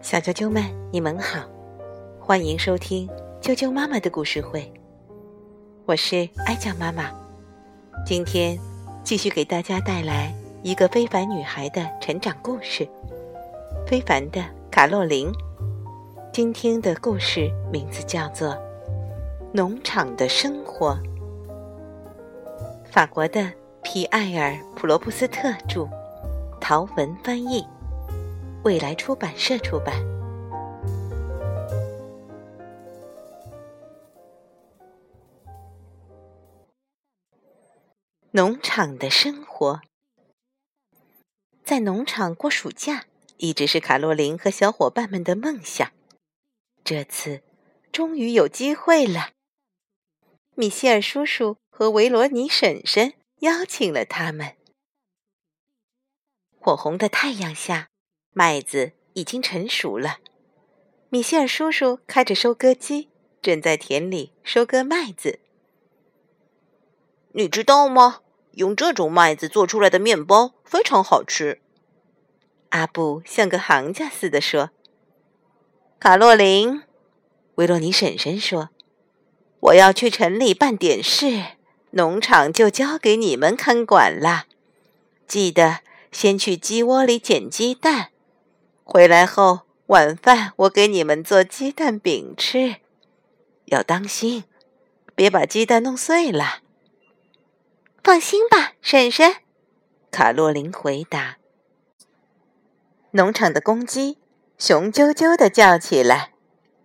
小啾啾们，你们好，欢迎收听啾啾妈妈的故事会。我是艾酱妈妈，今天继续给大家带来一个非凡女孩的成长故事——非凡的卡洛琳。今天的故事名字叫做《农场的生活》，法国的皮埃尔·普罗布斯特著，陶文翻译。未来出版社出版。农场的生活，在农场过暑假一直是卡洛琳和小伙伴们的梦想。这次终于有机会了。米歇尔叔叔和维罗妮婶婶邀请了他们。火红的太阳下。麦子已经成熟了，米歇尔叔叔开着收割机，正在田里收割麦子。你知道吗？用这种麦子做出来的面包非常好吃。阿布像个行家似的说：“卡洛琳，维罗尼婶婶说，我要去城里办点事，农场就交给你们看管了。记得先去鸡窝里捡鸡蛋。”回来后，晚饭我给你们做鸡蛋饼吃，要当心，别把鸡蛋弄碎了。放心吧，婶婶。卡洛琳回答。农场的公鸡雄赳赳的叫起来，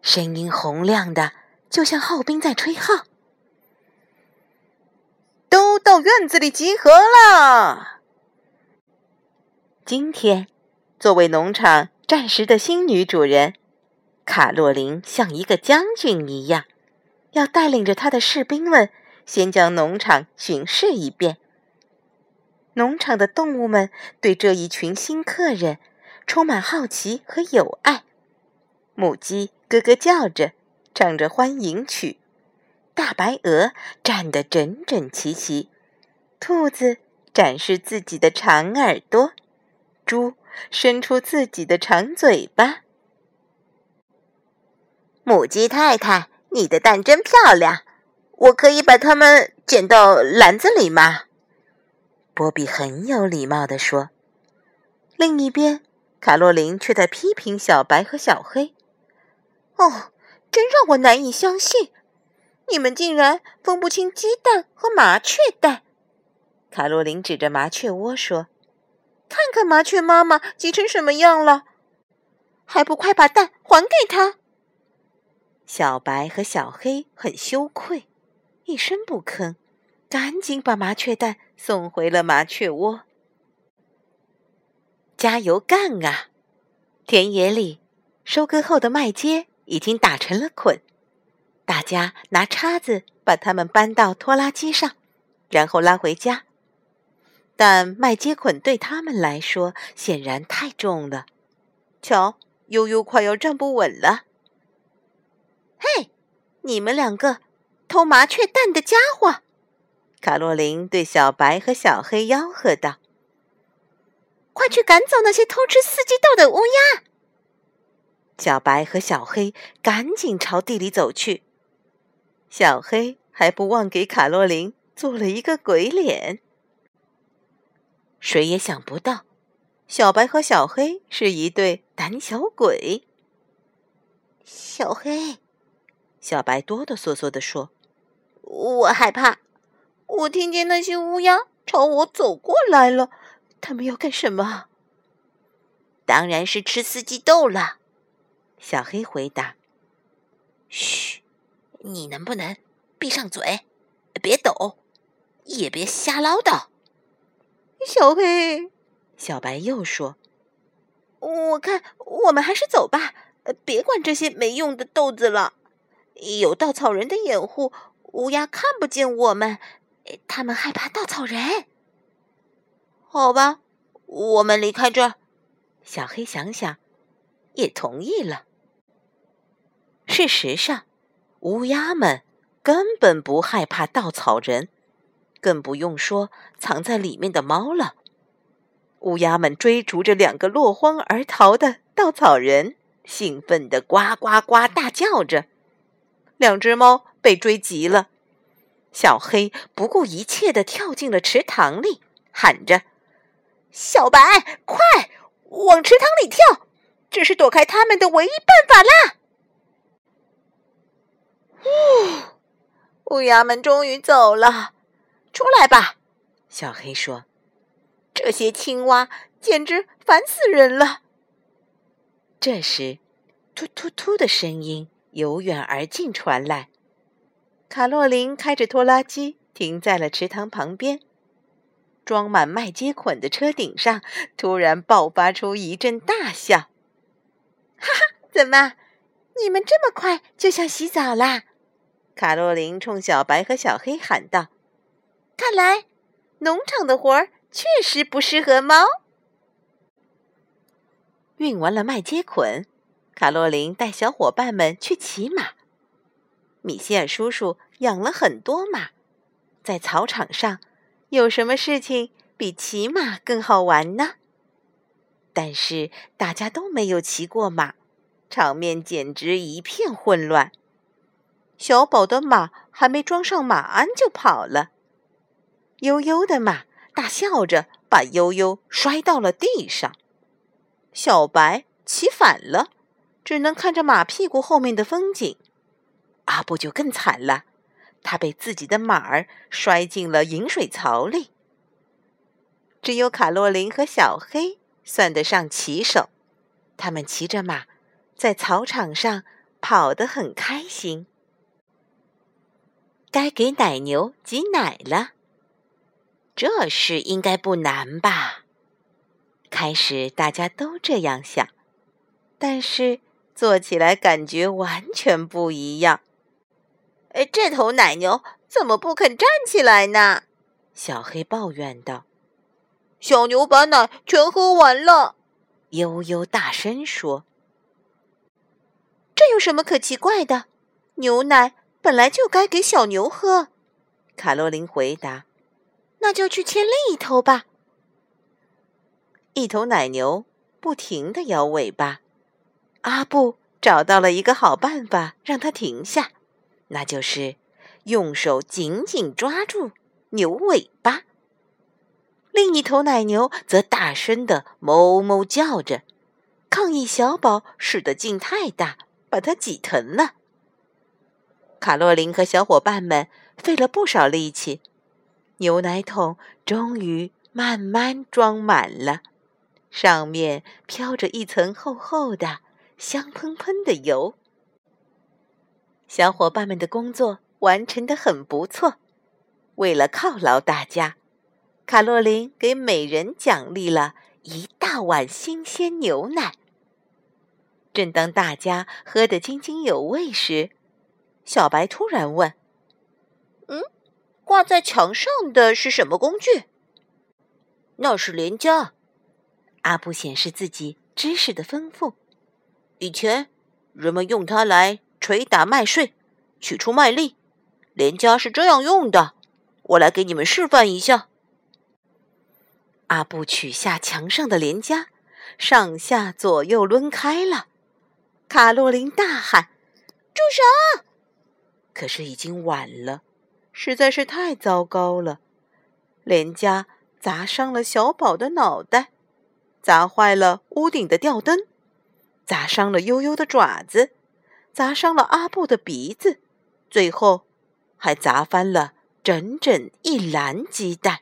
声音洪亮的，就像号兵在吹号。都到院子里集合了。今天。作为农场暂时的新女主人，卡洛琳像一个将军一样，要带领着他的士兵们先将农场巡视一遍。农场的动物们对这一群新客人充满好奇和友爱。母鸡咯咯叫着，唱着欢迎曲；大白鹅站得整整齐齐；兔子展示自己的长耳朵；猪。伸出自己的长嘴巴。母鸡太太，你的蛋真漂亮，我可以把它们捡到篮子里吗？波比很有礼貌地说。另一边，卡洛琳却在批评小白和小黑：“哦，真让我难以相信，你们竟然分不清鸡蛋和麻雀蛋。”卡洛琳指着麻雀窝说。看看麻雀妈妈急成什么样了，还不快把蛋还给她！小白和小黑很羞愧，一声不吭，赶紧把麻雀蛋送回了麻雀窝。加油干啊！田野里，收割后的麦秸已经打成了捆，大家拿叉子把它们搬到拖拉机上，然后拉回家。但麦秸捆对他们来说显然太重了，瞧，悠悠快要站不稳了。嘿，你们两个偷麻雀蛋的家伙！卡洛琳对小白和小黑吆喝道：“快去赶走那些偷吃四季豆的乌鸦！”小白和小黑赶紧朝地里走去，小黑还不忘给卡洛琳做了一个鬼脸。谁也想不到，小白和小黑是一对胆小鬼。小黑，小白哆哆嗦嗦地说：“我害怕，我听见那些乌鸦朝我走过来了，他们要干什么？”“当然是吃四季豆了。”小黑回答。“嘘，你能不能闭上嘴，别抖，也别瞎唠叨。”小黑，小白又说：“我看我们还是走吧，别管这些没用的豆子了。有稻草人的掩护，乌鸦看不见我们，他们害怕稻草人。好吧，我们离开这儿。”小黑想想，也同意了。事实上，乌鸦们根本不害怕稻草人。更不用说藏在里面的猫了。乌鸦们追逐着两个落荒而逃的稻草人，兴奋地呱呱呱大叫着。两只猫被追急了，小黑不顾一切地跳进了池塘里，喊着：“小白，快往池塘里跳！这是躲开他们的唯一办法啦！”呜，乌鸦们终于走了。出来吧，小黑说。这些青蛙简直烦死人了。这时，突突突的声音由远而近传来。卡洛琳开着拖拉机停在了池塘旁边，装满麦秸捆的车顶上突然爆发出一阵大笑。哈哈，怎么，你们这么快就想洗澡啦？卡洛琳冲小白和小黑喊道：“看来农场的活儿。”确实不适合猫。运完了麦秸捆，卡洛琳带小伙伴们去骑马。米歇尔叔叔养了很多马，在草场上，有什么事情比骑马更好玩呢？但是大家都没有骑过马，场面简直一片混乱。小宝的马还没装上马鞍就跑了，悠悠的马。大笑着把悠悠摔到了地上，小白骑反了，只能看着马屁股后面的风景。阿布就更惨了，他被自己的马儿摔进了饮水槽里。只有卡洛琳和小黑算得上骑手，他们骑着马在草场上跑得很开心。该给奶牛挤奶了。这事应该不难吧？开始大家都这样想，但是做起来感觉完全不一样。哎，这头奶牛怎么不肯站起来呢？小黑抱怨道。小牛把奶全喝完了，悠悠大声说。这有什么可奇怪的？牛奶本来就该给小牛喝。卡洛琳回答。那就去牵另一头吧。一头奶牛不停的摇尾巴，阿布找到了一个好办法，让它停下，那就是用手紧紧抓住牛尾巴。另一头奶牛则大声的哞哞叫着，抗议小宝使的劲太大，把它挤疼了。卡洛琳和小伙伴们费了不少力气。牛奶桶终于慢慢装满了，上面飘着一层厚厚的、香喷喷的油。小伙伴们的工作完成的很不错。为了犒劳大家，卡洛琳给每人奖励了一大碗新鲜牛奶。正当大家喝得津津有味时，小白突然问：“嗯？”挂在墙上的是什么工具？那是连枷。阿布显示自己知识的丰富。以前人们用它来捶打麦穗，取出麦粒。连枷是这样用的。我来给你们示范一下。阿布取下墙上的连枷，上下左右抡开了。卡洛琳大喊：“住手！”可是已经晚了。实在是太糟糕了，连家砸伤了小宝的脑袋，砸坏了屋顶的吊灯，砸伤了悠悠的爪子，砸伤了阿布的鼻子，最后还砸翻了整整一篮鸡蛋。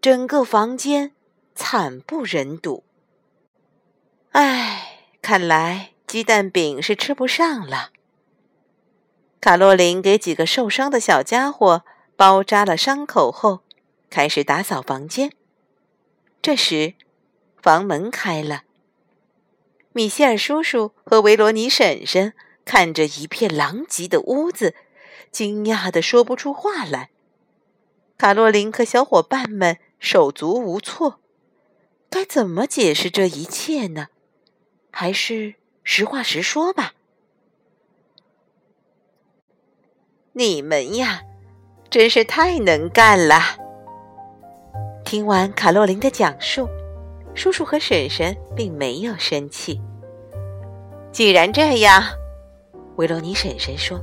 整个房间惨不忍睹。唉，看来鸡蛋饼是吃不上了。卡洛琳给几个受伤的小家伙包扎了伤口后，开始打扫房间。这时，房门开了。米歇尔叔叔和维罗妮婶婶看着一片狼藉的屋子，惊讶的说不出话来。卡洛琳和小伙伴们手足无措，该怎么解释这一切呢？还是实话实说吧。你们呀，真是太能干了！听完卡洛琳的讲述，叔叔和婶婶并没有生气。既然这样，维罗妮婶婶说：“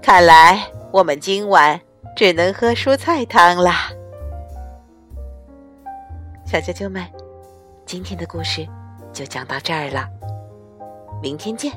看来我们今晚只能喝蔬菜汤啦。”小啾啾们，今天的故事就讲到这儿了，明天见。